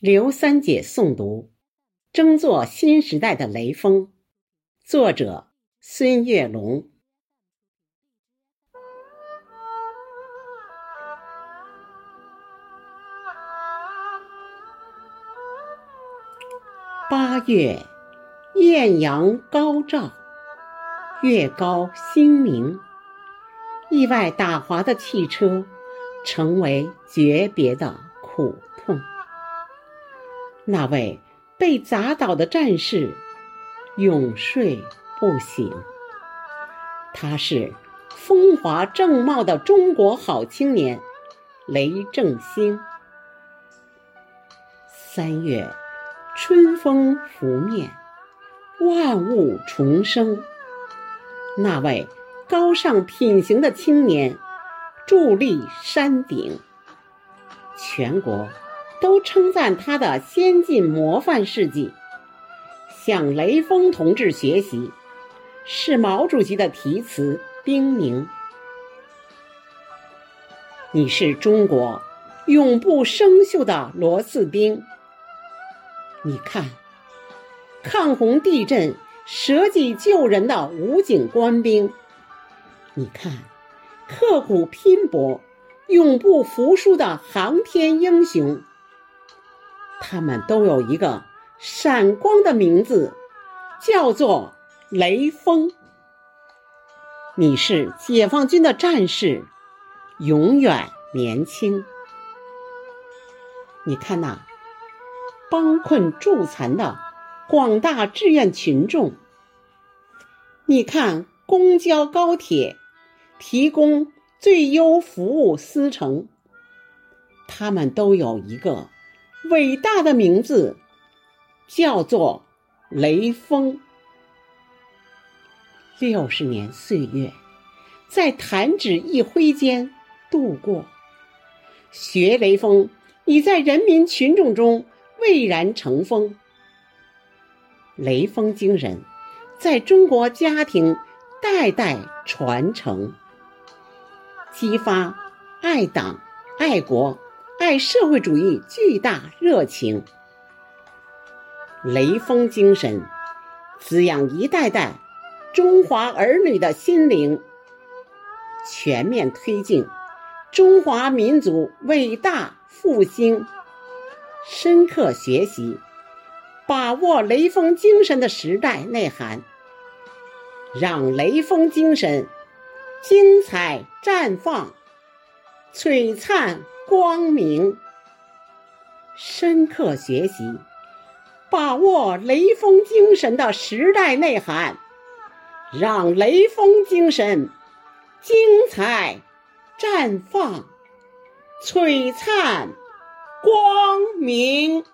刘三姐诵读：争做新时代的雷锋，作者孙月龙。八月，艳阳高照，月高星明，意外打滑的汽车，成为诀别的苦。那位被砸倒的战士永睡不醒。他是风华正茂的中国好青年雷正兴。三月，春风拂面，万物重生。那位高尚品行的青年伫立山顶，全国。都称赞他的先进模范事迹，向雷锋同志学习，是毛主席的题词叮咛。你是中国永不生锈的螺丝钉。你看，抗洪地震舍己救人的武警官兵，你看，刻苦拼搏、永不服输的航天英雄。他们都有一个闪光的名字，叫做雷锋。你是解放军的战士，永远年轻。你看那帮困助残的广大志愿群众，你看公交高铁提供最优服务司乘，他们都有一个。伟大的名字叫做雷锋。六十年岁月，在弹指一挥间度过。学雷锋已在人民群众中蔚然成风。雷锋精神在中国家庭代代传承，激发爱党爱国。爱社会主义巨大热情，雷锋精神滋养一代代中华儿女的心灵，全面推进中华民族伟大复兴。深刻学习，把握雷锋精神的时代内涵，让雷锋精神精彩绽放，璀璨。光明，深刻学习，把握雷锋精神的时代内涵，让雷锋精神精彩绽放，璀璨光明。